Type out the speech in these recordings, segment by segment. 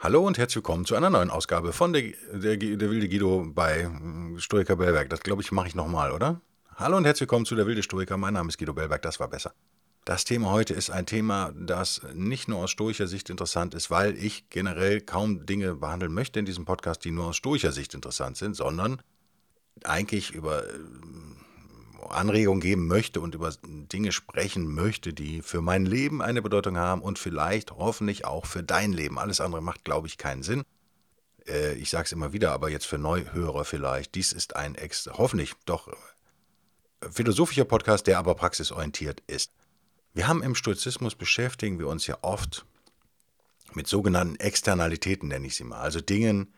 Hallo und herzlich willkommen zu einer neuen Ausgabe von der, der, der wilde Guido bei hm, Stoiker Bellberg. Das glaube ich mache ich nochmal, oder? Hallo und herzlich willkommen zu der wilde Stoiker. Mein Name ist Guido Bellberg, das war besser. Das Thema heute ist ein Thema, das nicht nur aus stoischer Sicht interessant ist, weil ich generell kaum Dinge behandeln möchte in diesem Podcast, die nur aus stoischer Sicht interessant sind, sondern eigentlich über Anregungen geben möchte und über Dinge sprechen möchte, die für mein Leben eine Bedeutung haben und vielleicht hoffentlich auch für dein Leben. Alles andere macht, glaube ich, keinen Sinn. Äh, ich sage es immer wieder, aber jetzt für Neuhörer vielleicht. Dies ist ein ex hoffentlich doch philosophischer Podcast, der aber praxisorientiert ist. Wir haben im Stoizismus beschäftigen wir uns ja oft mit sogenannten Externalitäten, nenne ich sie mal. Also Dingen,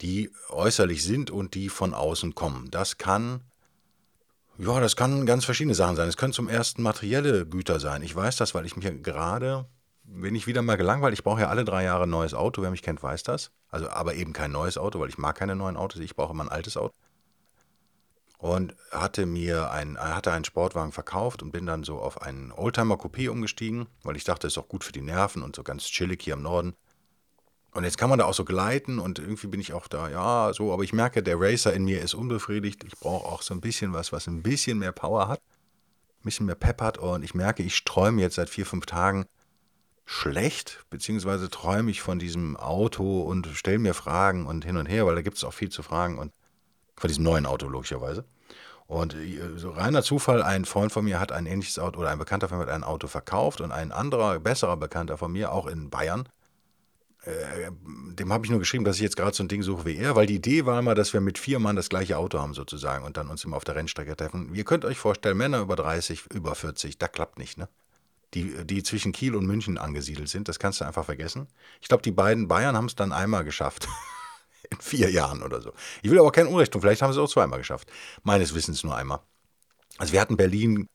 die äußerlich sind und die von außen kommen. Das kann ja, das kann ganz verschiedene Sachen sein. Es können zum ersten materielle Güter sein. Ich weiß das, weil ich mich gerade, bin ich wieder mal gelangweilt. Ich brauche ja alle drei Jahre ein neues Auto. Wer mich kennt, weiß das. Also, aber eben kein neues Auto, weil ich mag keine neuen Autos. Ich brauche immer ein altes Auto. Und hatte mir ein, hatte einen Sportwagen verkauft und bin dann so auf einen Oldtimer Coupé umgestiegen, weil ich dachte, das ist auch gut für die Nerven und so ganz chillig hier im Norden. Und jetzt kann man da auch so gleiten und irgendwie bin ich auch da, ja, so, aber ich merke, der Racer in mir ist unbefriedigt. Ich brauche auch so ein bisschen was, was ein bisschen mehr Power hat, ein bisschen mehr Pep hat und ich merke, ich träume jetzt seit vier, fünf Tagen schlecht, beziehungsweise träume ich von diesem Auto und stelle mir Fragen und hin und her, weil da gibt es auch viel zu fragen und von diesem neuen Auto logischerweise. Und äh, so reiner Zufall, ein Freund von mir hat ein ähnliches Auto oder ein Bekannter von mir hat ein Auto verkauft und ein anderer, besserer Bekannter von mir, auch in Bayern, äh, dem habe ich nur geschrieben, dass ich jetzt gerade so ein Ding suche wie er, weil die Idee war immer, dass wir mit vier Mann das gleiche Auto haben sozusagen und dann uns immer auf der Rennstrecke treffen. Ihr könnt euch vorstellen, Männer über 30, über 40, da klappt nicht, ne? Die, die zwischen Kiel und München angesiedelt sind, das kannst du einfach vergessen. Ich glaube, die beiden Bayern haben es dann einmal geschafft. In vier Jahren oder so. Ich will aber kein Unrecht tun, vielleicht haben sie es auch zweimal geschafft. Meines Wissens nur einmal. Also wir hatten Berlin,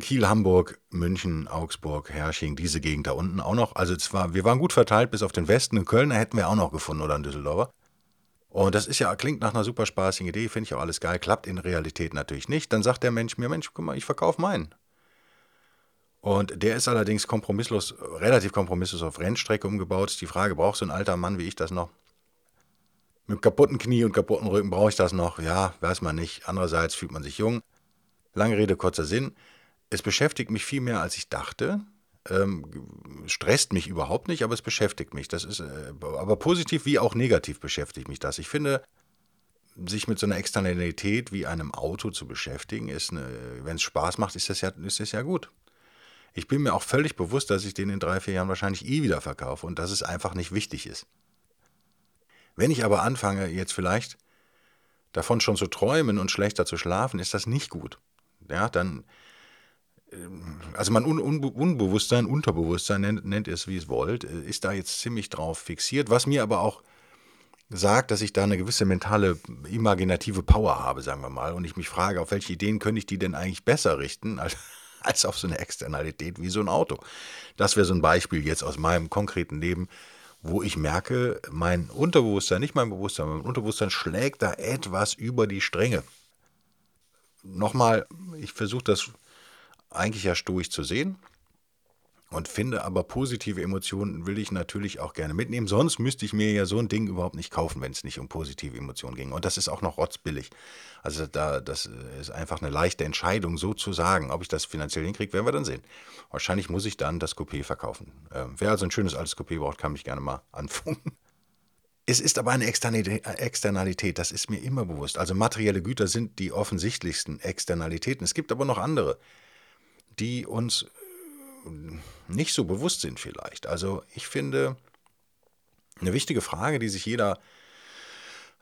Kiel, Hamburg, München, Augsburg, Hersching, diese Gegend da unten auch noch. Also zwar, wir waren gut verteilt bis auf den Westen. In Köln hätten wir auch noch gefunden oder in Düsseldorf. Und das ist ja, klingt nach einer super spaßigen Idee, finde ich auch alles geil, klappt in Realität natürlich nicht. Dann sagt der Mensch mir, Mensch, guck mal, ich verkaufe meinen. Und der ist allerdings kompromisslos, relativ kompromisslos auf Rennstrecke umgebaut. Die Frage, braucht so ein alter Mann wie ich das noch? Mit kaputten Knie und kaputten Rücken brauche ich das noch? Ja, weiß man nicht. Andererseits fühlt man sich jung. Lange Rede, kurzer Sinn es beschäftigt mich viel mehr, als ich dachte. Ähm, stresst mich überhaupt nicht, aber es beschäftigt mich. Das ist, äh, aber positiv wie auch negativ beschäftigt mich das. Ich finde, sich mit so einer Externalität wie einem Auto zu beschäftigen, ist wenn es Spaß macht, ist das, ja, ist das ja gut. Ich bin mir auch völlig bewusst, dass ich den in drei, vier Jahren wahrscheinlich eh wieder verkaufe und dass es einfach nicht wichtig ist. Wenn ich aber anfange, jetzt vielleicht davon schon zu träumen und schlechter zu schlafen, ist das nicht gut. Ja, dann also mein Un Un Unbewusstsein, Unterbewusstsein, nennt, nennt es wie es wollt, äh, ist da jetzt ziemlich drauf fixiert, was mir aber auch sagt, dass ich da eine gewisse mentale, imaginative Power habe, sagen wir mal, und ich mich frage, auf welche Ideen könnte ich die denn eigentlich besser richten, als, als auf so eine Externalität wie so ein Auto. Das wäre so ein Beispiel jetzt aus meinem konkreten Leben, wo ich merke, mein Unterbewusstsein, nicht mein Bewusstsein, mein Unterbewusstsein schlägt da etwas über die Stränge. Nochmal, ich versuche das eigentlich ja stoisch zu sehen und finde aber positive Emotionen will ich natürlich auch gerne mitnehmen. Sonst müsste ich mir ja so ein Ding überhaupt nicht kaufen, wenn es nicht um positive Emotionen ging. Und das ist auch noch rotzbillig. Also da, das ist einfach eine leichte Entscheidung, so zu sagen. Ob ich das finanziell hinkriege, werden wir dann sehen. Wahrscheinlich muss ich dann das Coupé verkaufen. Ähm, wer also ein schönes altes Coupé braucht, kann mich gerne mal anfunken. Es ist aber eine Externalität, das ist mir immer bewusst. Also materielle Güter sind die offensichtlichsten Externalitäten. Es gibt aber noch andere die uns äh, nicht so bewusst sind vielleicht. Also ich finde, eine wichtige Frage, die sich jeder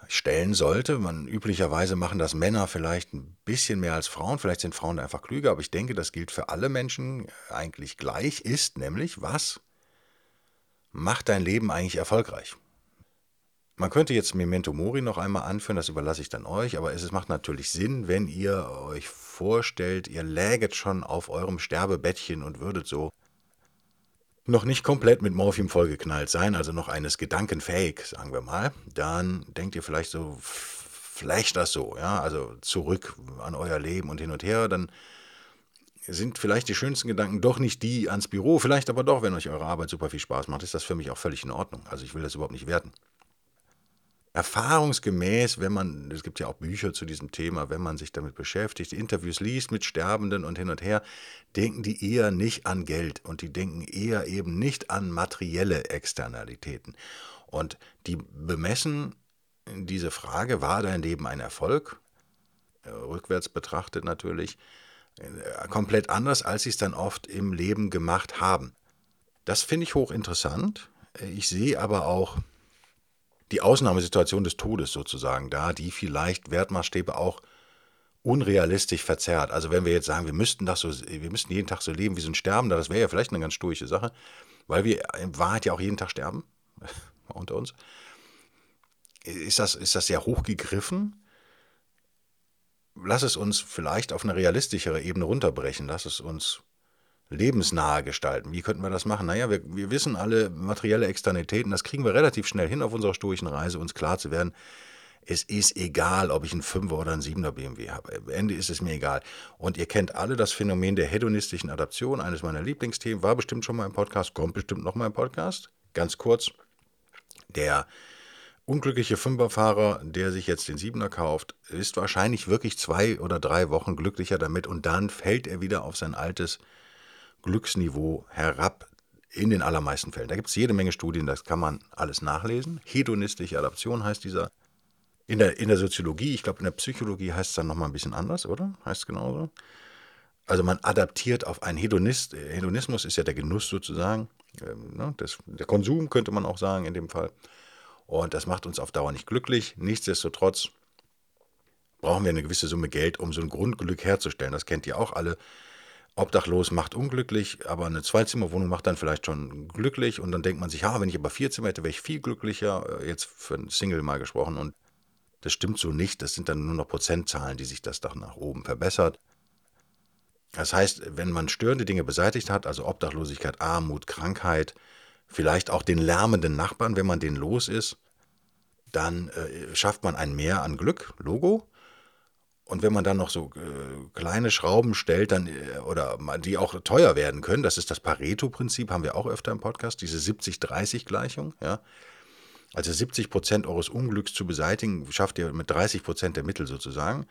stellen sollte, man üblicherweise machen das Männer vielleicht ein bisschen mehr als Frauen, vielleicht sind Frauen einfach klüger, aber ich denke, das gilt für alle Menschen eigentlich gleich, ist nämlich, was macht dein Leben eigentlich erfolgreich? Man könnte jetzt Memento Mori noch einmal anführen, das überlasse ich dann euch, aber es macht natürlich Sinn, wenn ihr euch vorstellt, ihr läget schon auf eurem Sterbebettchen und würdet so noch nicht komplett mit Morphium vollgeknallt sein, also noch eines gedankenfähig, sagen wir mal, dann denkt ihr vielleicht so, vielleicht das so, ja, also zurück an euer Leben und hin und her, dann sind vielleicht die schönsten Gedanken doch nicht die ans Büro, vielleicht aber doch, wenn euch eure Arbeit super viel Spaß macht, ist das für mich auch völlig in Ordnung. Also ich will das überhaupt nicht werten erfahrungsgemäß, wenn man, es gibt ja auch Bücher zu diesem Thema, wenn man sich damit beschäftigt, Interviews liest mit Sterbenden und hin und her, denken die eher nicht an Geld und die denken eher eben nicht an materielle Externalitäten. Und die bemessen diese Frage, war dein Leben ein Erfolg? Äh, rückwärts betrachtet natürlich, äh, komplett anders, als sie es dann oft im Leben gemacht haben. Das finde ich hochinteressant. Ich sehe aber auch die Ausnahmesituation des Todes sozusagen da, die vielleicht Wertmaßstäbe auch unrealistisch verzerrt. Also wenn wir jetzt sagen, wir müssten das so, wir müssten jeden Tag so leben wie so ein Sterbender, das wäre ja vielleicht eine ganz stoische Sache, weil wir in Wahrheit ja auch jeden Tag sterben unter uns. Ist das, ist das sehr hoch gegriffen? Lass es uns vielleicht auf eine realistischere Ebene runterbrechen. Lass es uns lebensnahe gestalten. Wie könnten wir das machen? Naja, wir, wir wissen alle materielle Externalitäten, das kriegen wir relativ schnell hin auf unserer stoischen Reise, uns klar zu werden, es ist egal, ob ich einen 5er oder einen 7er BMW habe. Am Ende ist es mir egal. Und ihr kennt alle das Phänomen der hedonistischen Adaption, eines meiner Lieblingsthemen, war bestimmt schon mal im Podcast, kommt bestimmt noch mal im Podcast. Ganz kurz, der unglückliche Fünferfahrer, der sich jetzt den Siebener kauft, ist wahrscheinlich wirklich zwei oder drei Wochen glücklicher damit und dann fällt er wieder auf sein altes Glücksniveau herab in den allermeisten Fällen. Da gibt es jede Menge Studien, das kann man alles nachlesen. Hedonistische Adaption heißt dieser. In der, in der Soziologie, ich glaube in der Psychologie heißt es dann nochmal ein bisschen anders, oder? Heißt es genauso? Also man adaptiert auf einen Hedonist. Hedonismus ist ja der Genuss sozusagen. Ähm, ne? das, der Konsum könnte man auch sagen in dem Fall. Und das macht uns auf Dauer nicht glücklich. Nichtsdestotrotz brauchen wir eine gewisse Summe Geld, um so ein Grundglück herzustellen. Das kennt ihr auch alle. Obdachlos macht unglücklich, aber eine Zweizimmerwohnung macht dann vielleicht schon glücklich. Und dann denkt man sich, ja, wenn ich aber vier Zimmer hätte, wäre ich viel glücklicher, äh, jetzt für ein Single mal gesprochen. Und das stimmt so nicht, das sind dann nur noch Prozentzahlen, die sich das doch nach oben verbessert. Das heißt, wenn man störende Dinge beseitigt hat, also Obdachlosigkeit, Armut, Krankheit, vielleicht auch den lärmenden Nachbarn, wenn man den los ist, dann äh, schafft man ein Mehr an Glück, Logo, und wenn man dann noch so äh, kleine Schrauben stellt, dann äh, oder die auch teuer werden können, das ist das Pareto-Prinzip, haben wir auch öfter im Podcast, diese 70-30-Gleichung, ja. Also 70 Prozent eures Unglücks zu beseitigen, schafft ihr mit 30 Prozent der Mittel sozusagen.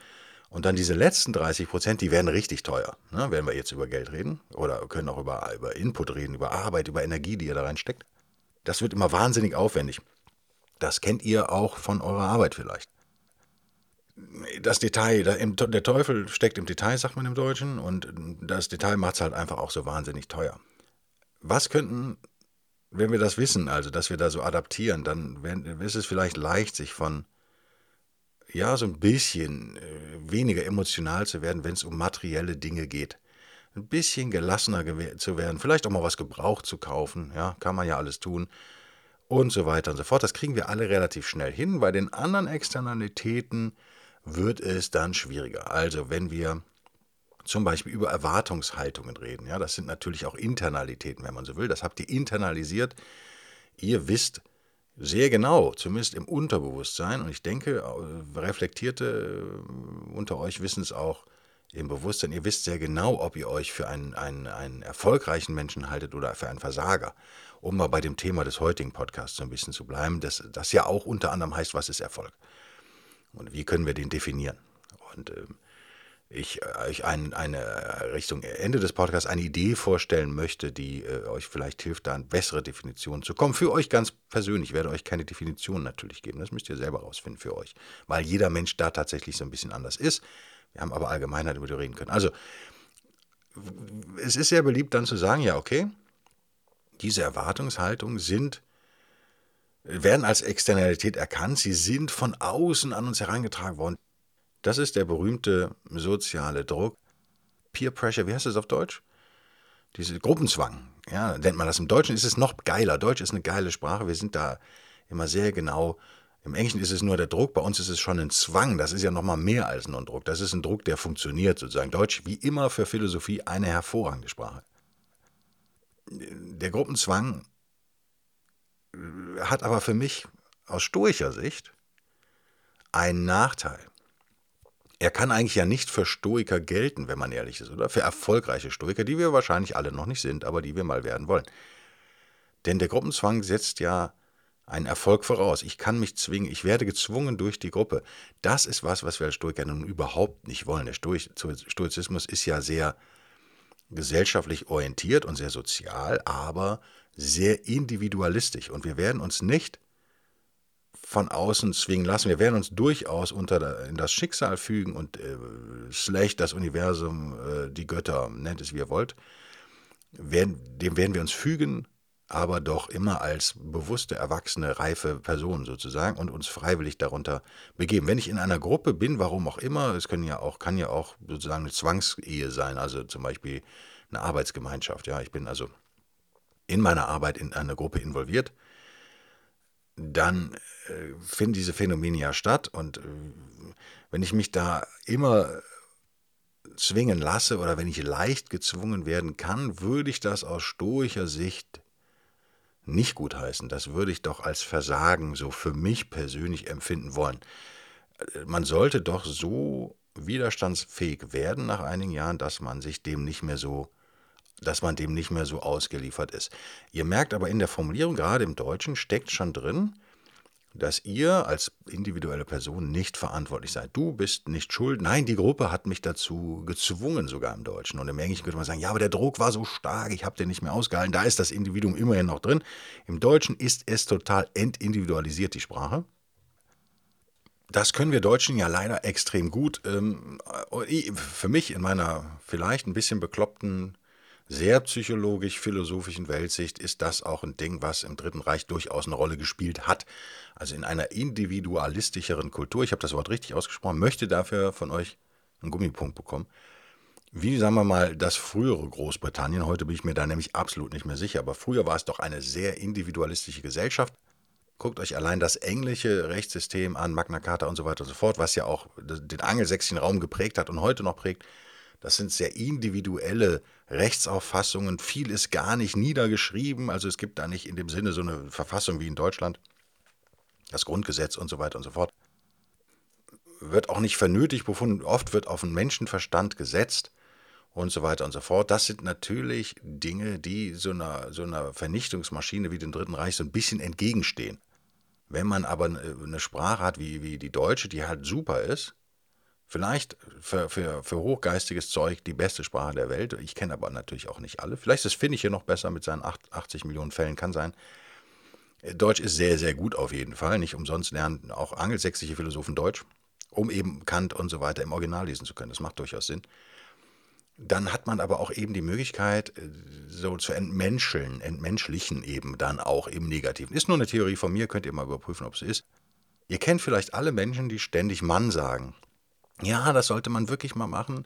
Und dann diese letzten 30 Prozent, die werden richtig teuer. Ne? Wenn wir jetzt über Geld reden oder können auch über, über Input reden, über Arbeit, über Energie, die ihr da reinsteckt. Das wird immer wahnsinnig aufwendig. Das kennt ihr auch von eurer Arbeit vielleicht das Detail, der Teufel steckt im Detail, sagt man im Deutschen, und das Detail macht es halt einfach auch so wahnsinnig teuer. Was könnten, wenn wir das wissen, also dass wir da so adaptieren, dann ist es vielleicht leicht, sich von, ja, so ein bisschen äh, weniger emotional zu werden, wenn es um materielle Dinge geht. Ein bisschen gelassener zu werden, vielleicht auch mal was gebraucht zu kaufen, ja, kann man ja alles tun und so weiter und so fort. Das kriegen wir alle relativ schnell hin. Bei den anderen Externalitäten, wird es dann schwieriger. Also wenn wir zum Beispiel über Erwartungshaltungen reden, ja, das sind natürlich auch Internalitäten, wenn man so will, das habt ihr internalisiert. Ihr wisst sehr genau, zumindest im Unterbewusstsein, und ich denke, äh, Reflektierte äh, unter euch wissen es auch im Bewusstsein, ihr wisst sehr genau, ob ihr euch für einen, einen, einen erfolgreichen Menschen haltet oder für einen Versager. Um mal bei dem Thema des heutigen Podcasts so ein bisschen zu bleiben, das, das ja auch unter anderem heißt, was ist Erfolg? Und wie können wir den definieren? Und äh, ich euch äh, ein, eine Richtung Ende des Podcasts eine Idee vorstellen möchte, die äh, euch vielleicht hilft, da eine bessere Definition zu kommen. Für euch ganz persönlich ich werde euch keine Definition natürlich geben. Das müsst ihr selber rausfinden für euch, weil jeder Mensch da tatsächlich so ein bisschen anders ist. Wir haben aber Allgemeinheit, über die reden können. Also, es ist sehr beliebt dann zu sagen, ja, okay, diese Erwartungshaltungen sind werden als Externalität erkannt. Sie sind von außen an uns herangetragen worden. Das ist der berühmte soziale Druck. Peer Pressure, wie heißt das auf Deutsch? Diese Gruppenzwang. Ja, nennt man das. Im Deutschen ist es noch geiler. Deutsch ist eine geile Sprache. Wir sind da immer sehr genau Im Englischen ist es nur der Druck, bei uns ist es schon ein Zwang. Das ist ja nochmal mehr als nur ein Druck. Das ist ein Druck, der funktioniert sozusagen. Deutsch, wie immer für Philosophie, eine hervorragende Sprache. Der Gruppenzwang hat aber für mich aus stoischer Sicht einen Nachteil. Er kann eigentlich ja nicht für Stoiker gelten, wenn man ehrlich ist, oder? Für erfolgreiche Stoiker, die wir wahrscheinlich alle noch nicht sind, aber die wir mal werden wollen. Denn der Gruppenzwang setzt ja einen Erfolg voraus. Ich kann mich zwingen, ich werde gezwungen durch die Gruppe. Das ist was, was wir als Stoiker nun überhaupt nicht wollen. Der Stoizismus ist ja sehr gesellschaftlich orientiert und sehr sozial, aber sehr individualistisch. Und wir werden uns nicht von außen zwingen lassen. Wir werden uns durchaus unter in das Schicksal fügen und äh, schlecht das Universum, äh, die Götter, nennt es wie ihr wollt. Werden, dem werden wir uns fügen, aber doch immer als bewusste, erwachsene, reife Person sozusagen und uns freiwillig darunter begeben. Wenn ich in einer Gruppe bin, warum auch immer, es können ja auch, kann ja auch sozusagen eine Zwangsehe sein, also zum Beispiel eine Arbeitsgemeinschaft. Ja, ich bin also in meiner Arbeit in einer Gruppe involviert, dann äh, finden diese Phänomene ja statt und äh, wenn ich mich da immer zwingen lasse oder wenn ich leicht gezwungen werden kann, würde ich das aus stoischer Sicht nicht gutheißen. Das würde ich doch als Versagen so für mich persönlich empfinden wollen. Äh, man sollte doch so widerstandsfähig werden nach einigen Jahren, dass man sich dem nicht mehr so dass man dem nicht mehr so ausgeliefert ist. Ihr merkt aber in der Formulierung, gerade im Deutschen, steckt schon drin, dass ihr als individuelle Person nicht verantwortlich seid. Du bist nicht schuld. Nein, die Gruppe hat mich dazu gezwungen, sogar im Deutschen. Und im Englischen könnte man sagen, ja, aber der Druck war so stark, ich habe den nicht mehr ausgehalten. Da ist das Individuum immerhin noch drin. Im Deutschen ist es total entindividualisiert, die Sprache. Das können wir Deutschen ja leider extrem gut. Ähm, für mich in meiner vielleicht ein bisschen bekloppten sehr psychologisch-philosophischen Weltsicht ist das auch ein Ding, was im Dritten Reich durchaus eine Rolle gespielt hat. Also in einer individualistischeren Kultur, ich habe das Wort richtig ausgesprochen, möchte dafür von euch einen Gummipunkt bekommen. Wie, sagen wir mal, das frühere Großbritannien, heute bin ich mir da nämlich absolut nicht mehr sicher, aber früher war es doch eine sehr individualistische Gesellschaft. Guckt euch allein das englische Rechtssystem an, Magna Carta und so weiter und so fort, was ja auch den angelsächsischen Raum geprägt hat und heute noch prägt. Das sind sehr individuelle Rechtsauffassungen. Viel ist gar nicht niedergeschrieben. Also es gibt da nicht in dem Sinne so eine Verfassung wie in Deutschland. Das Grundgesetz und so weiter und so fort. Wird auch nicht für nötig befunden. Oft wird auf den Menschenverstand gesetzt und so weiter und so fort. Das sind natürlich Dinge, die so einer, so einer Vernichtungsmaschine wie dem Dritten Reich so ein bisschen entgegenstehen. Wenn man aber eine Sprache hat wie, wie die deutsche, die halt super ist, Vielleicht für, für, für hochgeistiges Zeug die beste Sprache der Welt. Ich kenne aber natürlich auch nicht alle. Vielleicht ist Finnisch hier noch besser mit seinen 80 Millionen Fällen, kann sein. Deutsch ist sehr, sehr gut auf jeden Fall. Nicht umsonst lernen auch angelsächsische Philosophen Deutsch, um eben Kant und so weiter im Original lesen zu können. Das macht durchaus Sinn. Dann hat man aber auch eben die Möglichkeit, äh, so zu entmenscheln, entmenschlichen eben dann auch im Negativen. Ist nur eine Theorie von mir, könnt ihr mal überprüfen, ob es ist. Ihr kennt vielleicht alle Menschen, die ständig Mann sagen. Ja, das sollte man wirklich mal machen.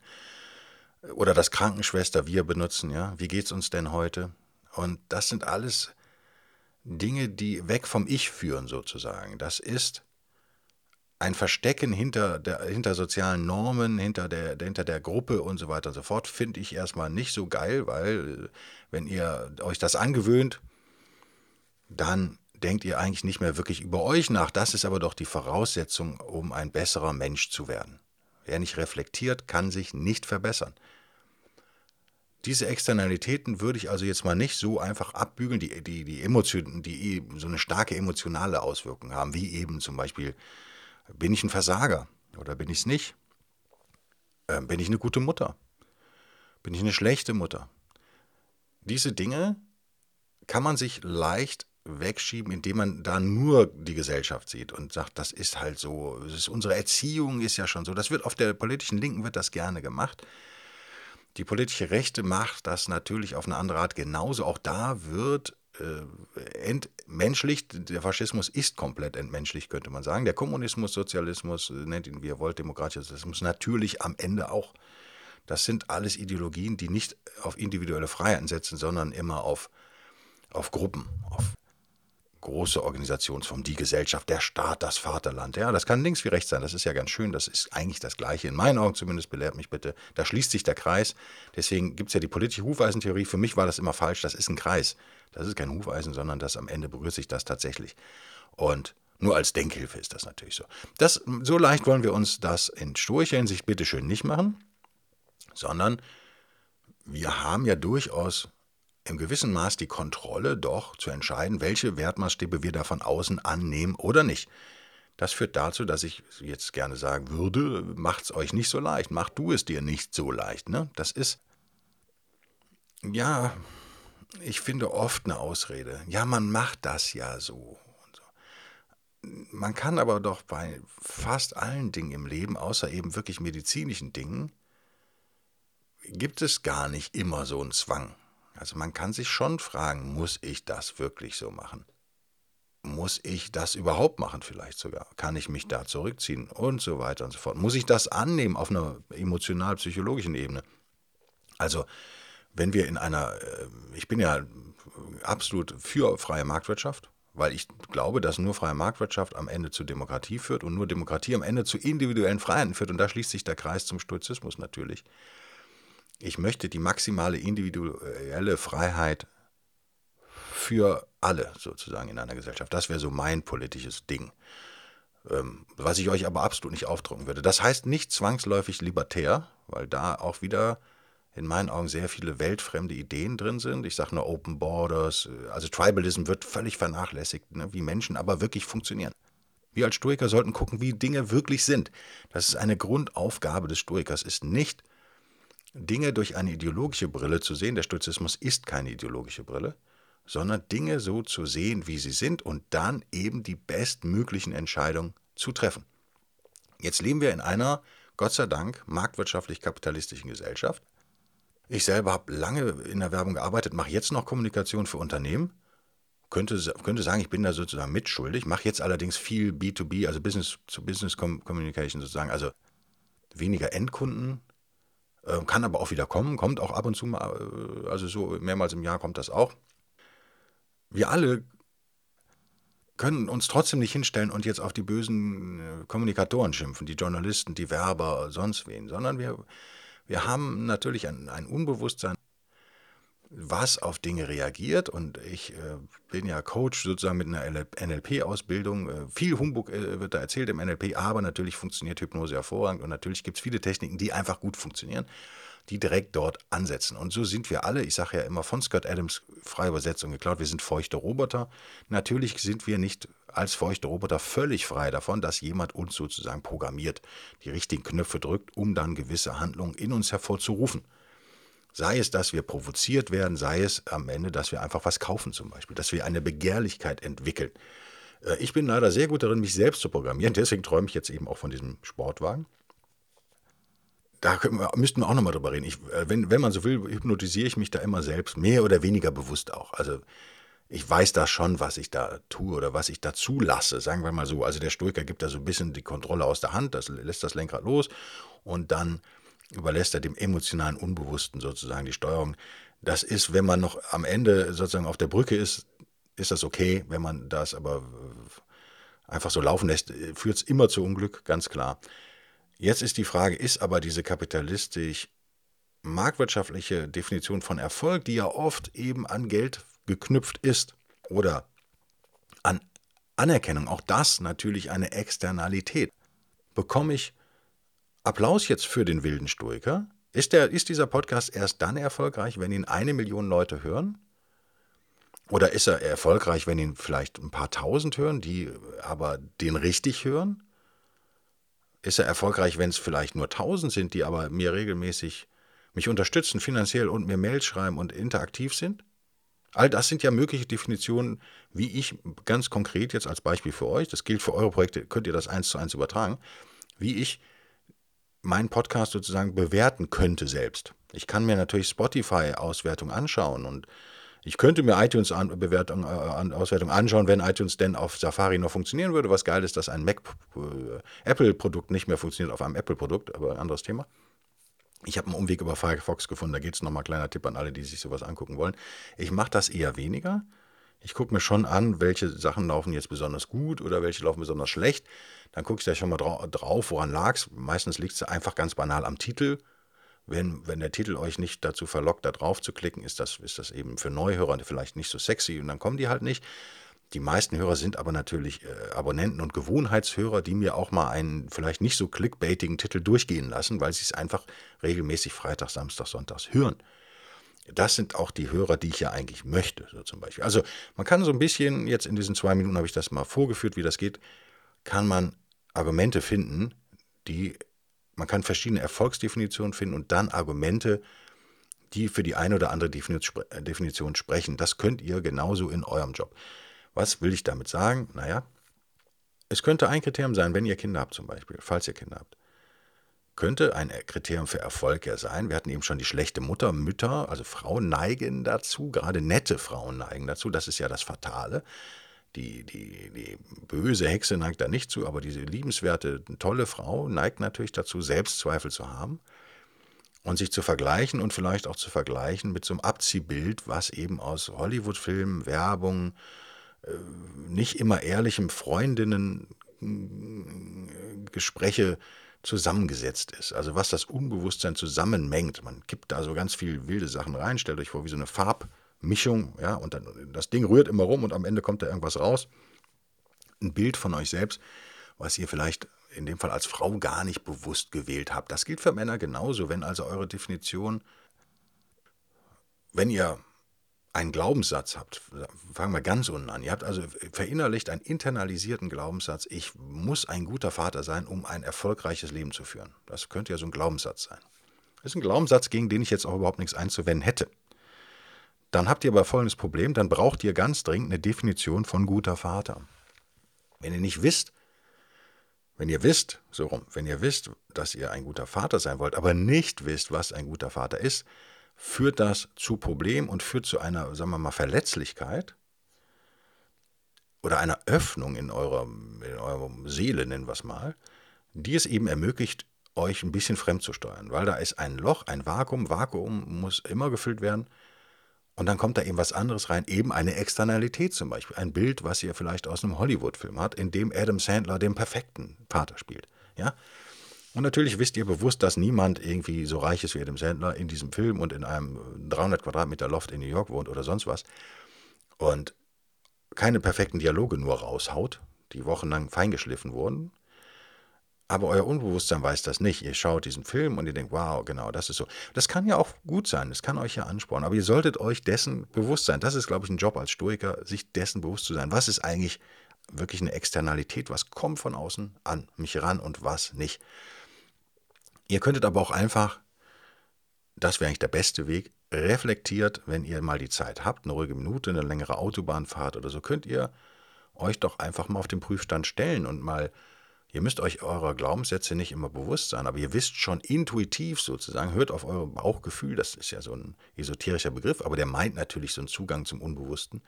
Oder das Krankenschwester wir benutzen, ja. Wie geht's uns denn heute? Und das sind alles Dinge, die weg vom Ich führen, sozusagen. Das ist ein Verstecken hinter, der, hinter sozialen Normen, hinter der, hinter der Gruppe und so weiter und so fort, finde ich erstmal nicht so geil, weil wenn ihr euch das angewöhnt, dann denkt ihr eigentlich nicht mehr wirklich über euch nach. Das ist aber doch die Voraussetzung, um ein besserer Mensch zu werden. Wer nicht reflektiert, kann sich nicht verbessern. Diese Externalitäten würde ich also jetzt mal nicht so einfach abbügeln, die, die, die, Emotionen, die so eine starke emotionale Auswirkung haben, wie eben zum Beispiel, bin ich ein Versager oder bin ich es nicht? Ähm, bin ich eine gute Mutter? Bin ich eine schlechte Mutter? Diese Dinge kann man sich leicht wegschieben, indem man da nur die Gesellschaft sieht und sagt, das ist halt so, ist, unsere Erziehung ist ja schon so. Das wird auf der politischen Linken wird das gerne gemacht. Die politische Rechte macht das natürlich auf eine andere Art genauso. Auch da wird äh, entmenschlicht. Der Faschismus ist komplett entmenschlicht, könnte man sagen. Der Kommunismus, Sozialismus, äh, nennt ihn wie ihr wollt, demokratischer Sozialismus, natürlich am Ende auch. Das sind alles Ideologien, die nicht auf individuelle Freiheiten setzen, sondern immer auf, auf Gruppen, auf große Organisationsform, die Gesellschaft, der Staat, das Vaterland. Ja, das kann links wie rechts sein. Das ist ja ganz schön. Das ist eigentlich das Gleiche. In meinen Augen zumindest, belehrt mich bitte. Da schließt sich der Kreis. Deswegen gibt es ja die politische Hufeisentheorie. Für mich war das immer falsch. Das ist ein Kreis. Das ist kein Hufeisen, sondern das am Ende berührt sich das tatsächlich. Und nur als Denkhilfe ist das natürlich so. Das, so leicht wollen wir uns das in stoischer Hinsicht bitteschön nicht machen, sondern wir haben ja durchaus im gewissen Maß die Kontrolle, doch zu entscheiden, welche Wertmaßstäbe wir da von außen annehmen oder nicht. Das führt dazu, dass ich jetzt gerne sagen würde, macht's euch nicht so leicht, mach du es dir nicht so leicht. Ne? Das ist, ja, ich finde oft eine Ausrede. Ja, man macht das ja so. Man kann aber doch bei fast allen Dingen im Leben, außer eben wirklich medizinischen Dingen, gibt es gar nicht immer so einen Zwang. Also man kann sich schon fragen, muss ich das wirklich so machen? Muss ich das überhaupt machen vielleicht sogar? Kann ich mich da zurückziehen und so weiter und so fort? Muss ich das annehmen auf einer emotional-psychologischen Ebene? Also wenn wir in einer, äh, ich bin ja absolut für freie Marktwirtschaft, weil ich glaube, dass nur freie Marktwirtschaft am Ende zu Demokratie führt und nur Demokratie am Ende zu individuellen Freiheiten führt. Und da schließt sich der Kreis zum Stoizismus natürlich. Ich möchte die maximale individuelle Freiheit für alle sozusagen in einer Gesellschaft. Das wäre so mein politisches Ding. Ähm, was ich euch aber absolut nicht aufdrücken würde. Das heißt nicht zwangsläufig libertär, weil da auch wieder in meinen Augen sehr viele weltfremde Ideen drin sind. Ich sage nur Open Borders, also Tribalism wird völlig vernachlässigt, ne, wie Menschen aber wirklich funktionieren. Wir als Stoiker sollten gucken, wie Dinge wirklich sind. Das ist eine Grundaufgabe des Stoikers, ist nicht Dinge durch eine ideologische Brille zu sehen. Der Stoizismus ist keine ideologische Brille, sondern Dinge so zu sehen, wie sie sind und dann eben die bestmöglichen Entscheidungen zu treffen. Jetzt leben wir in einer, Gott sei Dank, marktwirtschaftlich-kapitalistischen Gesellschaft. Ich selber habe lange in der Werbung gearbeitet, mache jetzt noch Kommunikation für Unternehmen. Könnte, könnte sagen, ich bin da sozusagen mitschuldig, mache jetzt allerdings viel B2B, also Business to Business Communication sozusagen, also weniger Endkunden, äh, kann aber auch wieder kommen, kommt auch ab und zu mal, äh, also so mehrmals im Jahr kommt das auch. Wir alle können uns trotzdem nicht hinstellen und jetzt auf die bösen äh, Kommunikatoren schimpfen, die Journalisten, die Werber, sonst wen, sondern wir, wir haben natürlich ein, ein Unbewusstsein, was auf Dinge reagiert. Und ich äh, bin ja Coach sozusagen mit einer NLP-Ausbildung. Äh, viel Humbug äh, wird da erzählt im NLP, aber natürlich funktioniert Hypnose hervorragend und natürlich gibt es viele Techniken, die einfach gut funktionieren, die direkt dort ansetzen. Und so sind wir alle, ich sage ja immer von Scott Adams, freie Übersetzung geklaut, wir sind feuchte Roboter. Natürlich sind wir nicht als feuchte Roboter völlig frei davon, dass jemand uns sozusagen programmiert, die richtigen Knöpfe drückt, um dann gewisse Handlungen in uns hervorzurufen. Sei es, dass wir provoziert werden, sei es am Ende, dass wir einfach was kaufen zum Beispiel, dass wir eine Begehrlichkeit entwickeln. Äh, ich bin leider sehr gut darin, mich selbst zu programmieren, deswegen träume ich jetzt eben auch von diesem Sportwagen. Da wir, müssten wir auch nochmal drüber reden. Ich, äh, wenn, wenn man so will, hypnotisiere ich mich da immer selbst, mehr oder weniger bewusst auch. Also ich weiß da schon, was ich da tue oder was ich da zulasse, sagen wir mal so. Also der Stoiker gibt da so ein bisschen die Kontrolle aus der Hand, das lässt das Lenkrad los und dann überlässt er dem emotionalen Unbewussten sozusagen die Steuerung. Das ist, wenn man noch am Ende sozusagen auf der Brücke ist, ist das okay. Wenn man das aber einfach so laufen lässt, führt es immer zu Unglück, ganz klar. Jetzt ist die Frage, ist aber diese kapitalistisch marktwirtschaftliche Definition von Erfolg, die ja oft eben an Geld geknüpft ist oder an Anerkennung, auch das natürlich eine Externalität. Bekomme ich Applaus jetzt für den wilden Stoiker? Ist, der, ist dieser Podcast erst dann erfolgreich, wenn ihn eine Million Leute hören? Oder ist er erfolgreich, wenn ihn vielleicht ein paar tausend hören, die aber den richtig hören? Ist er erfolgreich, wenn es vielleicht nur tausend sind, die aber mir regelmäßig mich unterstützen finanziell und mir Mails schreiben und interaktiv sind? All das sind ja mögliche Definitionen, wie ich ganz konkret jetzt als Beispiel für euch, das gilt für eure Projekte, könnt ihr das eins zu eins übertragen, wie ich meinen Podcast sozusagen bewerten könnte selbst. Ich kann mir natürlich Spotify-Auswertung anschauen und ich könnte mir iTunes-Bewertung, äh, Auswertung anschauen, wenn iTunes denn auf Safari noch funktionieren würde. Was geil ist, dass ein Mac äh, Apple-Produkt nicht mehr funktioniert auf einem Apple-Produkt, aber ein anderes Thema. Ich habe einen Umweg über Firefox gefunden, da geht es nochmal kleiner Tipp an alle, die sich sowas angucken wollen. Ich mache das eher weniger. Ich gucke mir schon an, welche Sachen laufen jetzt besonders gut oder welche laufen besonders schlecht. Dann gucke ich da schon mal drauf, woran lag es. Meistens liegt es einfach ganz banal am Titel. Wenn, wenn der Titel euch nicht dazu verlockt, da drauf zu klicken, ist das, ist das eben für Neuhörer vielleicht nicht so sexy und dann kommen die halt nicht. Die meisten Hörer sind aber natürlich äh, Abonnenten und Gewohnheitshörer, die mir auch mal einen vielleicht nicht so clickbaitigen Titel durchgehen lassen, weil sie es einfach regelmäßig Freitag, Samstag, Sonntags hören. Das sind auch die Hörer, die ich ja eigentlich möchte, so zum Beispiel. Also man kann so ein bisschen, jetzt in diesen zwei Minuten habe ich das mal vorgeführt, wie das geht, kann man Argumente finden, die man kann verschiedene Erfolgsdefinitionen finden und dann Argumente, die für die eine oder andere Definition sprechen. Das könnt ihr genauso in eurem Job. Was will ich damit sagen? Naja, es könnte ein Kriterium sein, wenn ihr Kinder habt zum Beispiel, falls ihr Kinder habt. Könnte ein Kriterium für Erfolg ja sein. Wir hatten eben schon die schlechte Mutter, Mütter, also Frauen neigen dazu, gerade nette Frauen neigen dazu. Das ist ja das Fatale. Die, die, die böse Hexe neigt da nicht zu, aber diese liebenswerte, tolle Frau neigt natürlich dazu, Selbstzweifel zu haben und sich zu vergleichen und vielleicht auch zu vergleichen mit so einem Abziehbild, was eben aus Hollywood-Filmen, Werbung, äh, nicht immer ehrlichem Freundinnen-Gespräche äh, zusammengesetzt ist. Also was das Unbewusstsein zusammenmengt. Man kippt da so ganz viel wilde Sachen rein, stellt euch vor, wie so eine Farb. Mischung, ja, und dann das Ding rührt immer rum und am Ende kommt da irgendwas raus. Ein Bild von euch selbst, was ihr vielleicht in dem Fall als Frau gar nicht bewusst gewählt habt. Das gilt für Männer genauso, wenn also eure Definition, wenn ihr einen Glaubenssatz habt, fangen wir ganz unten an. Ihr habt also verinnerlicht einen internalisierten Glaubenssatz, ich muss ein guter Vater sein, um ein erfolgreiches Leben zu führen. Das könnte ja so ein Glaubenssatz sein. Das ist ein Glaubenssatz, gegen den ich jetzt auch überhaupt nichts einzuwenden hätte. Dann habt ihr aber folgendes Problem, dann braucht ihr ganz dringend eine Definition von guter Vater. Wenn ihr nicht wisst, wenn ihr wisst, so rum, wenn ihr wisst, dass ihr ein guter Vater sein wollt, aber nicht wisst, was ein guter Vater ist, führt das zu Problemen und führt zu einer, sagen wir mal, Verletzlichkeit oder einer Öffnung in eurer, in eurer Seele, nennen wir es mal, die es eben ermöglicht, euch ein bisschen fremd zu steuern, weil da ist ein Loch, ein Vakuum, Vakuum muss immer gefüllt werden und dann kommt da eben was anderes rein, eben eine Externalität zum Beispiel. Ein Bild, was ihr vielleicht aus einem Hollywood-Film habt, in dem Adam Sandler den perfekten Vater spielt. Ja? Und natürlich wisst ihr bewusst, dass niemand irgendwie so reich ist wie Adam Sandler in diesem Film und in einem 300 Quadratmeter Loft in New York wohnt oder sonst was. Und keine perfekten Dialoge nur raushaut, die wochenlang feingeschliffen wurden, aber euer Unbewusstsein weiß das nicht. Ihr schaut diesen Film und ihr denkt, wow, genau, das ist so. Das kann ja auch gut sein, das kann euch ja anspornen, aber ihr solltet euch dessen bewusst sein. Das ist, glaube ich, ein Job als Stoiker, sich dessen bewusst zu sein. Was ist eigentlich wirklich eine Externalität? Was kommt von außen an mich ran und was nicht? Ihr könntet aber auch einfach, das wäre eigentlich der beste Weg, reflektiert, wenn ihr mal die Zeit habt, eine ruhige Minute, eine längere Autobahnfahrt oder so, könnt ihr euch doch einfach mal auf den Prüfstand stellen und mal Ihr müsst euch eurer Glaubenssätze nicht immer bewusst sein, aber ihr wisst schon intuitiv sozusagen, hört auf euer Bauchgefühl, das ist ja so ein esoterischer Begriff, aber der meint natürlich so einen Zugang zum Unbewussten.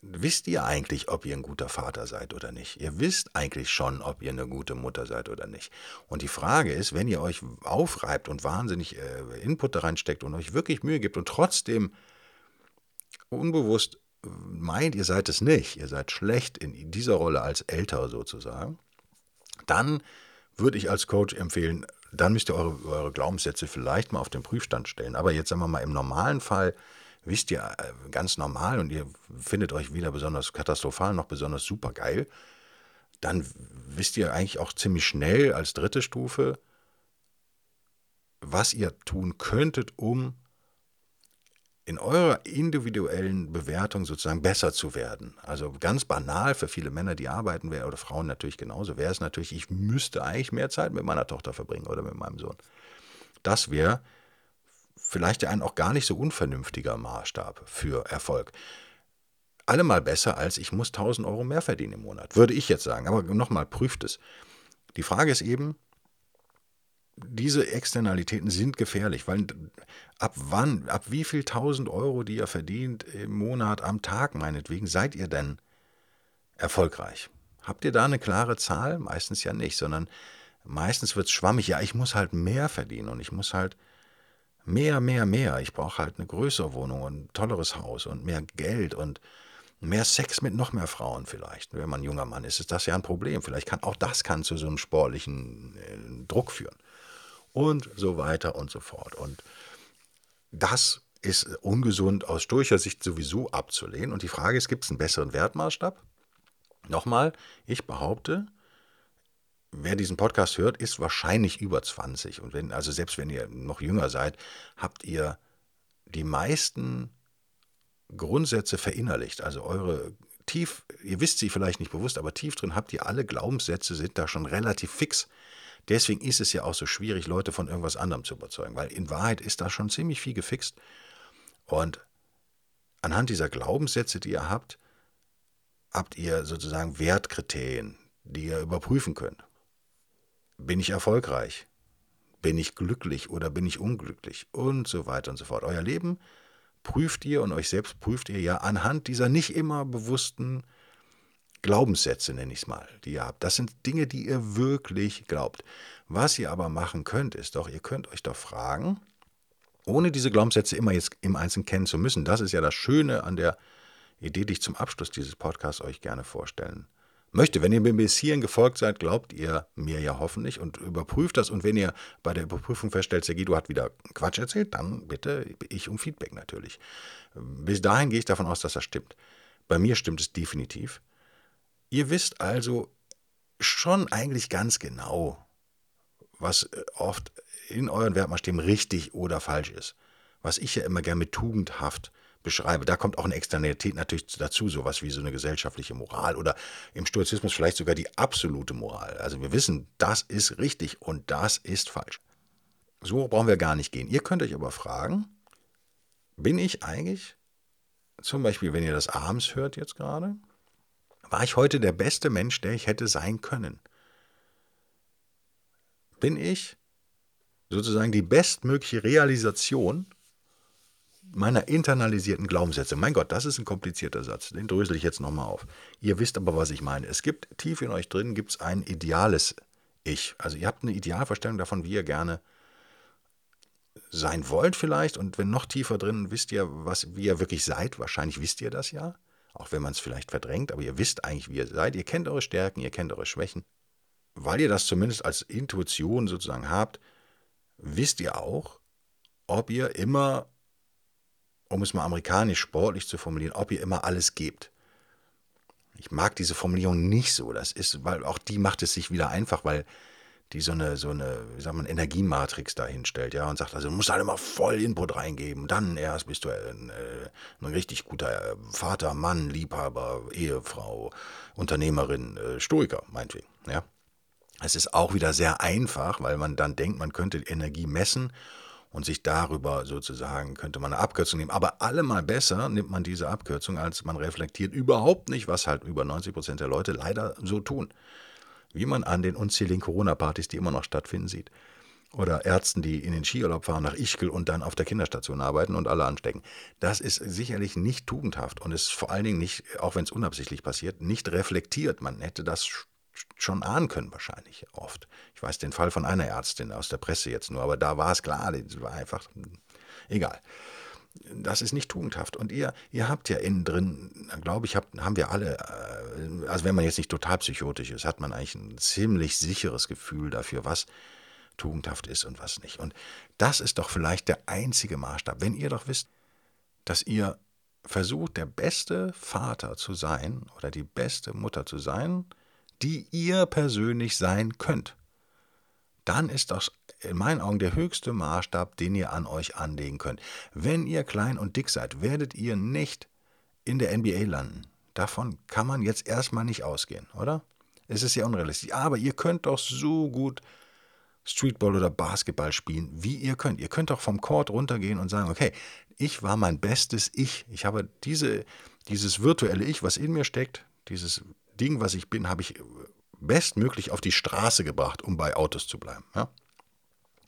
Wisst ihr eigentlich, ob ihr ein guter Vater seid oder nicht? Ihr wisst eigentlich schon, ob ihr eine gute Mutter seid oder nicht. Und die Frage ist, wenn ihr euch aufreibt und wahnsinnig äh, Input da reinsteckt und euch wirklich Mühe gibt und trotzdem unbewusst meint, ihr seid es nicht, ihr seid schlecht in dieser Rolle als Älter sozusagen, dann würde ich als Coach empfehlen, dann müsst ihr eure, eure, Glaubenssätze vielleicht mal auf den Prüfstand stellen. Aber jetzt sagen wir mal, im normalen Fall wisst ihr äh, ganz normal und ihr findet euch weder besonders katastrophal noch besonders supergeil, dann wisst ihr eigentlich auch ziemlich schnell als dritte Stufe, was ihr tun könntet, um in eurer individuellen Bewertung sozusagen besser zu werden. Also ganz banal für viele Männer, die arbeiten oder Frauen natürlich genauso, wäre es natürlich, ich müsste eigentlich mehr Zeit mit meiner Tochter verbringen oder mit meinem Sohn. Das wäre vielleicht ein auch gar nicht so unvernünftiger Maßstab für Erfolg. Allemal besser als ich muss 1000 Euro mehr verdienen im Monat, würde ich jetzt sagen. Aber nochmal, prüft es. Die Frage ist eben, diese Externalitäten sind gefährlich, weil ab wann, ab wie viel tausend Euro, die ihr verdient im Monat, am Tag meinetwegen, seid ihr denn erfolgreich? Habt ihr da eine klare Zahl? Meistens ja nicht, sondern meistens wird es schwammig. Ja, ich muss halt mehr verdienen und ich muss halt mehr, mehr, mehr. Ich brauche halt eine größere Wohnung und ein tolleres Haus und mehr Geld und Mehr Sex mit noch mehr Frauen vielleicht. Wenn man ein junger Mann ist, ist das ja ein Problem. Vielleicht kann auch das kann zu so einem sportlichen äh, Druck führen. Und so weiter und so fort. Und das ist ungesund aus stoischer Sicht sowieso abzulehnen. Und die Frage ist, gibt es einen besseren Wertmaßstab? Nochmal, ich behaupte, wer diesen Podcast hört, ist wahrscheinlich über 20. Und wenn, also selbst wenn ihr noch jünger seid, habt ihr die meisten Grundsätze verinnerlicht. Also eure tief, ihr wisst sie vielleicht nicht bewusst, aber tief drin habt ihr alle Glaubenssätze, sind da schon relativ fix. Deswegen ist es ja auch so schwierig, Leute von irgendwas anderem zu überzeugen, weil in Wahrheit ist da schon ziemlich viel gefixt. Und anhand dieser Glaubenssätze, die ihr habt, habt ihr sozusagen Wertkriterien, die ihr überprüfen könnt. Bin ich erfolgreich? Bin ich glücklich oder bin ich unglücklich? Und so weiter und so fort. Euer Leben prüft ihr und euch selbst prüft ihr ja anhand dieser nicht immer bewussten Glaubenssätze, nenne ich es mal, die ihr habt. Das sind Dinge, die ihr wirklich glaubt. Was ihr aber machen könnt, ist doch, ihr könnt euch doch fragen, ohne diese Glaubenssätze immer jetzt im Einzelnen kennen zu müssen. Das ist ja das Schöne an der Idee, die ich zum Abschluss dieses Podcasts euch gerne vorstellen möchte. Wenn ihr mir bis hierhin gefolgt seid, glaubt ihr mir ja hoffentlich und überprüft das. Und wenn ihr bei der Überprüfung feststellt, Sergido hat wieder Quatsch erzählt, dann bitte ich um Feedback natürlich. Bis dahin gehe ich davon aus, dass das stimmt. Bei mir stimmt es definitiv. Ihr wisst also schon eigentlich ganz genau, was äh, oft in euren Wertmaßstäben richtig oder falsch ist. Was ich ja immer gerne mit tugendhaft beschreibe. Da kommt auch eine Externalität natürlich dazu, sowas wie so eine gesellschaftliche Moral oder im Stoizismus vielleicht sogar die absolute Moral. Also wir wissen, das ist richtig und das ist falsch. So brauchen wir gar nicht gehen. Ihr könnt euch aber fragen, bin ich eigentlich, zum Beispiel, wenn ihr das abends hört jetzt gerade, war ich heute der beste Mensch, der ich hätte sein können? Bin ich sozusagen die bestmögliche Realisation meiner internalisierten Glaubenssätze. Mein Gott, das ist ein komplizierter Satz. Den drösel ich jetzt nochmal auf. Ihr wisst aber, was ich meine. Es gibt tief in euch drin gibt's ein ideales Ich. Also ihr habt eine Idealvorstellung davon, wie ihr gerne sein wollt vielleicht. Und wenn noch tiefer drin, wisst ihr, was, wie ihr wirklich seid. Wahrscheinlich wisst ihr das ja. Auch wenn man es vielleicht verdrängt, aber ihr wisst eigentlich, wie ihr seid. Ihr kennt eure Stärken, ihr kennt eure Schwächen. Weil ihr das zumindest als Intuition sozusagen habt, wisst ihr auch, ob ihr immer um es mal amerikanisch sportlich zu formulieren, ob ihr immer alles gebt. Ich mag diese Formulierung nicht so. Das ist, weil auch die macht es sich wieder einfach, weil die so eine, so eine, wie sagt man, Energiematrix dahinstellt, ja, und sagt, also du musst halt immer voll Input reingeben, dann erst bist du ein, äh, ein richtig guter Vater, Mann, Liebhaber, Ehefrau, Unternehmerin, äh, Stoiker, meinetwegen, ja. Es ist auch wieder sehr einfach, weil man dann denkt, man könnte Energie messen und sich darüber sozusagen könnte man eine Abkürzung nehmen. Aber allemal besser nimmt man diese Abkürzung, als man reflektiert überhaupt nicht, was halt über 90 Prozent der Leute leider so tun. Wie man an den unzähligen Corona-Partys, die immer noch stattfinden, sieht. Oder Ärzten, die in den Skiurlaub fahren nach Ischgl und dann auf der Kinderstation arbeiten und alle anstecken. Das ist sicherlich nicht tugendhaft und ist vor allen Dingen nicht, auch wenn es unabsichtlich passiert, nicht reflektiert. Man hätte das schon ahnen können, wahrscheinlich oft. Ich weiß den Fall von einer Ärztin aus der Presse jetzt nur, aber da war es klar, das war einfach egal. Das ist nicht tugendhaft. Und ihr, ihr habt ja innen drin, glaube ich, habt, haben wir alle, äh, also wenn man jetzt nicht total psychotisch ist, hat man eigentlich ein ziemlich sicheres Gefühl dafür, was tugendhaft ist und was nicht. Und das ist doch vielleicht der einzige Maßstab. Wenn ihr doch wisst, dass ihr versucht, der beste Vater zu sein oder die beste Mutter zu sein, die ihr persönlich sein könnt, dann ist das in meinen Augen der höchste Maßstab, den ihr an euch anlegen könnt. Wenn ihr klein und dick seid, werdet ihr nicht in der NBA landen. Davon kann man jetzt erstmal nicht ausgehen, oder? Es ist ja unrealistisch. Aber ihr könnt doch so gut Streetball oder Basketball spielen, wie ihr könnt. Ihr könnt doch vom Court runtergehen und sagen, okay, ich war mein bestes Ich. Ich habe diese, dieses virtuelle Ich, was in mir steckt, dieses Ding, was ich bin, habe ich bestmöglich auf die Straße gebracht, um bei Autos zu bleiben. Ja?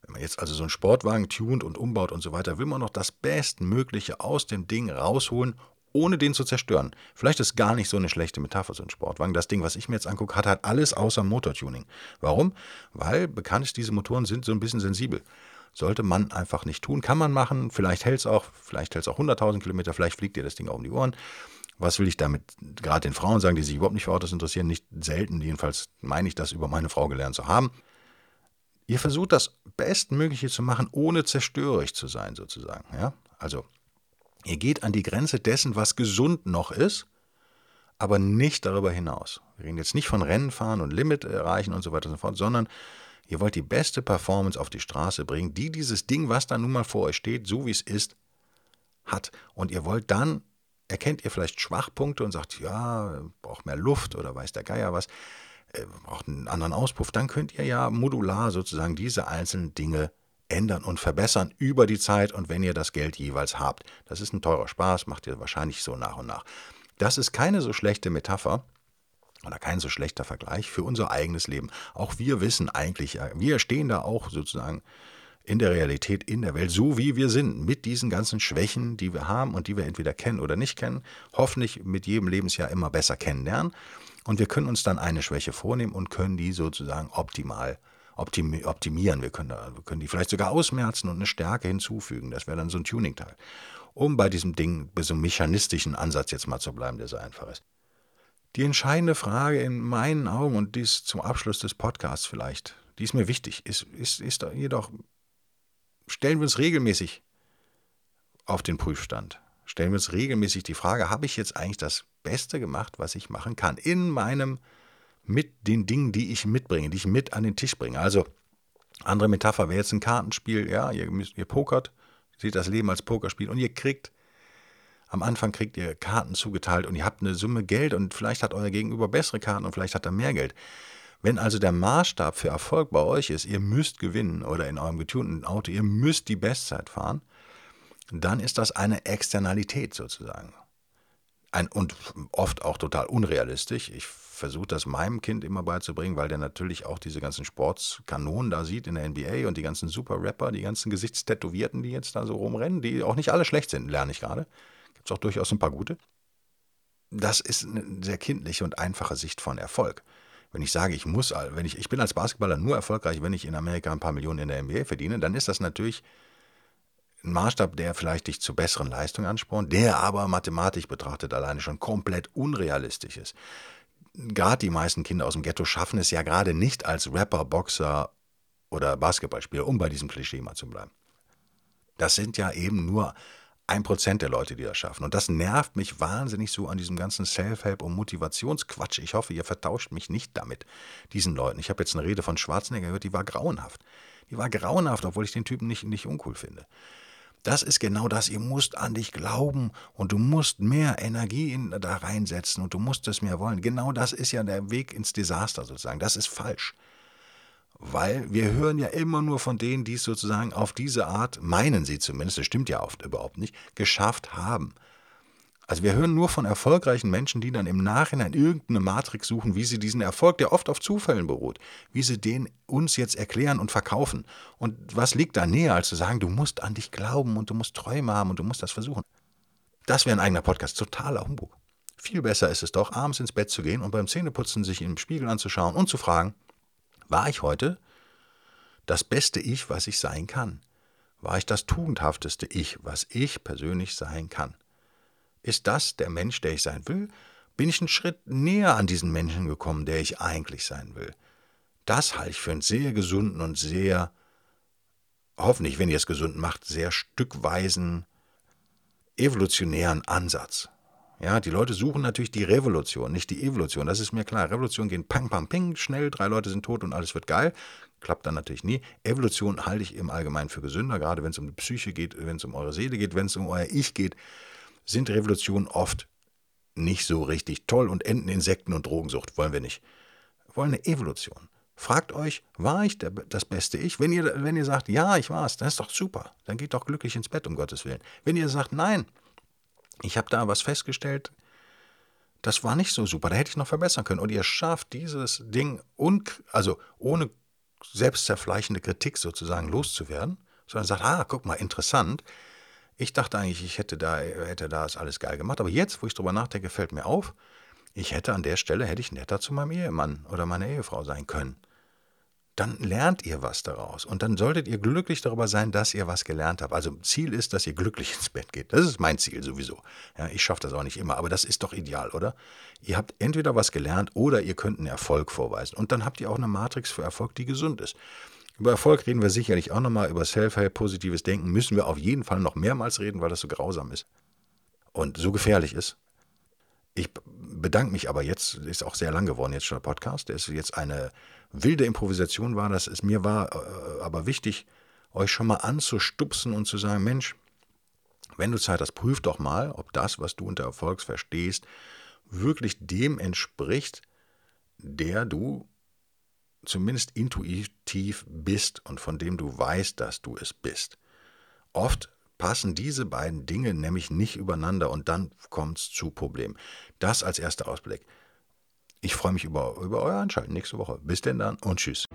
Wenn man jetzt also so einen Sportwagen tunt und umbaut und so weiter, will man noch das Bestmögliche aus dem Ding rausholen, ohne den zu zerstören. Vielleicht ist gar nicht so eine schlechte Metapher, so ein Sportwagen. Das Ding, was ich mir jetzt angucke, hat halt alles außer Motortuning. Warum? Weil bekannt ist, diese Motoren sind so ein bisschen sensibel. Sollte man einfach nicht tun. Kann man machen. Vielleicht hält es auch, vielleicht hält es auch 100.000 Kilometer, vielleicht fliegt dir das Ding auch um die Ohren Was will ich damit gerade den Frauen sagen, die sich überhaupt nicht für Autos interessieren? Nicht selten, jedenfalls meine ich das über meine Frau gelernt zu haben. Ihr versucht das Bestmögliche zu machen, ohne zerstörerisch zu sein, sozusagen. Ja? Also, ihr geht an die Grenze dessen, was gesund noch ist, aber nicht darüber hinaus. Wir reden jetzt nicht von Rennen fahren und Limit erreichen und so weiter und so fort, sondern ihr wollt die beste Performance auf die Straße bringen, die dieses Ding, was da nun mal vor euch steht, so wie es ist, hat. Und ihr wollt dann, erkennt ihr vielleicht Schwachpunkte und sagt, ja, braucht mehr Luft oder weiß der Geier was äh, braucht einen anderen Auspuff, dann könnt ihr ja modular sozusagen diese einzelnen Dinge ändern und verbessern über die Zeit und wenn ihr das Geld jeweils habt. Das ist ein teurer Spaß, macht ihr wahrscheinlich so nach und nach. Das ist keine so schlechte Metapher oder kein so schlechter Vergleich für unser eigenes Leben. Auch wir wissen eigentlich, wir stehen da auch sozusagen in der Realität, in der Welt, so wie wir sind, mit diesen ganzen Schwächen, die wir haben und die wir entweder kennen oder nicht kennen, hoffentlich mit jedem Lebensjahr immer besser kennenlernen. Und wir können uns dann eine Schwäche vornehmen und können die sozusagen optimal optimieren. Wir können, da, wir können die vielleicht sogar ausmerzen und eine Stärke hinzufügen. Das wäre dann so ein Tuning-Teil. Um bei diesem Ding, bei so einem mechanistischen Ansatz jetzt mal zu bleiben, der so einfach ist. Die entscheidende Frage in meinen Augen, und dies zum Abschluss des Podcasts vielleicht, die ist mir wichtig, ist, ist, ist jedoch, stellen wir uns regelmäßig auf den Prüfstand. Stellen wir uns regelmäßig die Frage, habe ich jetzt eigentlich das Beste gemacht, was ich machen kann. In meinem, mit den Dingen, die ich mitbringe, die ich mit an den Tisch bringe. Also, andere Metapher wäre jetzt ein Kartenspiel, ja, ihr, ihr pokert, seht das Leben als Pokerspiel und ihr kriegt, am Anfang kriegt ihr Karten zugeteilt und ihr habt eine Summe Geld und vielleicht hat euer Gegenüber bessere Karten und vielleicht hat er mehr Geld. Wenn also der Maßstab für Erfolg bei euch ist, ihr müsst gewinnen oder in eurem getunten Auto, ihr müsst die Bestzeit fahren, dann ist das eine Externalität sozusagen ein, und oft auch total unrealistisch. Ich versuche das meinem Kind immer beizubringen, weil der natürlich auch diese ganzen Sportskanonen da sieht in der NBA und die ganzen Super-Rapper, die ganzen Gesichtstätowierten, die jetzt da so rumrennen, die auch nicht alle schlecht sind, lerne ich gerade. Gibt es auch durchaus ein paar gute. Das ist eine sehr kindliche und einfache Sicht von Erfolg. Wenn ich sage, ich muss, wenn ich, ich bin als Basketballer nur erfolgreich, wenn ich in Amerika ein paar Millionen in der NBA verdiene, dann ist das natürlich ein Maßstab, der vielleicht dich zu besseren Leistungen anspornt, der aber mathematisch betrachtet alleine schon komplett unrealistisch ist. Gerade die meisten Kinder aus dem Ghetto schaffen es ja gerade nicht als Rapper, Boxer oder Basketballspieler, um bei diesem Klischee mal zu bleiben. Das sind ja eben nur ein Prozent der Leute, die das schaffen. Und das nervt mich wahnsinnig so an diesem ganzen Self-Help und Motivationsquatsch. Ich hoffe, ihr vertauscht mich nicht damit, diesen Leuten. Ich habe jetzt eine Rede von Schwarzenegger gehört, die war grauenhaft. Die war grauenhaft, obwohl ich den Typen nicht, nicht uncool finde. Das ist genau das. Ihr müsst an dich glauben und du musst mehr Energie in, da reinsetzen und du musst es mehr wollen. Genau das ist ja der Weg ins Desaster sozusagen. Das ist falsch. Weil wir hören ja immer nur von denen, die es sozusagen auf diese Art, meinen sie zumindest, das stimmt ja oft überhaupt nicht, geschafft haben. Also wir hören nur von erfolgreichen Menschen, die dann im Nachhinein irgendeine Matrix suchen, wie sie diesen Erfolg, der oft auf Zufällen beruht, wie sie den uns jetzt erklären und verkaufen. Und was liegt da näher, als zu sagen, du musst an dich glauben und du musst Träume haben und du musst das versuchen. Das wäre ein eigener Podcast, totaler Humbug. Viel besser ist es doch, abends ins Bett zu gehen und beim Zähneputzen sich im Spiegel anzuschauen und zu fragen, war ich heute das beste Ich, was ich sein kann? War ich das tugendhafteste Ich, was ich persönlich sein kann? Ist das der Mensch, der ich sein will? Bin ich einen Schritt näher an diesen Menschen gekommen, der ich eigentlich sein will? Das halte ich für einen sehr gesunden und sehr, hoffentlich, wenn ihr es gesund macht, sehr stückweisen, evolutionären Ansatz. Ja, die Leute suchen natürlich die Revolution, nicht die Evolution. Das ist mir klar. Revolution gehen pang, pang, ping, schnell, drei Leute sind tot und alles wird geil. Klappt dann natürlich nie. Evolution halte ich im Allgemeinen für gesünder, gerade wenn es um die Psyche geht, wenn es um eure Seele geht, wenn es um euer Ich geht sind Revolutionen oft nicht so richtig toll und enden Insekten und Drogensucht. Wollen wir nicht. Wir wollen eine Evolution. Fragt euch, war ich der, das beste Ich? Wenn ihr, wenn ihr sagt, ja, ich war es, dann ist doch super. Dann geht doch glücklich ins Bett, um Gottes Willen. Wenn ihr sagt, nein, ich habe da was festgestellt, das war nicht so super, da hätte ich noch verbessern können. Und ihr schafft dieses Ding, also ohne selbstzerfleischende Kritik sozusagen loszuwerden, sondern sagt, ah, guck mal, interessant, ich dachte eigentlich, ich hätte da, hätte das alles geil gemacht. Aber jetzt, wo ich drüber nachdenke, fällt mir auf, ich hätte an der Stelle, hätte ich netter zu meinem Ehemann oder meiner Ehefrau sein können. Dann lernt ihr was daraus. Und dann solltet ihr glücklich darüber sein, dass ihr was gelernt habt. Also Ziel ist, dass ihr glücklich ins Bett geht. Das ist mein Ziel sowieso. Ja, ich schaffe das auch nicht immer, aber das ist doch ideal, oder? Ihr habt entweder was gelernt oder ihr könnt einen Erfolg vorweisen. Und dann habt ihr auch eine Matrix für Erfolg, die gesund ist. Über Erfolg reden wir sicherlich auch nochmal. Über Self-Help, positives Denken müssen wir auf jeden Fall noch mehrmals reden, weil das so grausam ist und so gefährlich ist. Ich bedanke mich aber jetzt, ist auch sehr lang geworden jetzt schon der Podcast. Der ist jetzt eine wilde Improvisation war das. Es mir war äh, aber wichtig, euch schon mal anzustupsen und zu sagen, Mensch, wenn du Zeit hast, prüf doch mal, ob das, was du unter Erfolg verstehst, wirklich dem entspricht, der du zumindest intuitiv bist und von dem du weißt, dass du es bist. Oft passen diese beiden Dinge nämlich nicht übereinander und dann kommt es zu Problemen. Das als erster Ausblick. Ich freue mich über, über euer Einschalten nächste Woche. Bis denn dann und tschüss.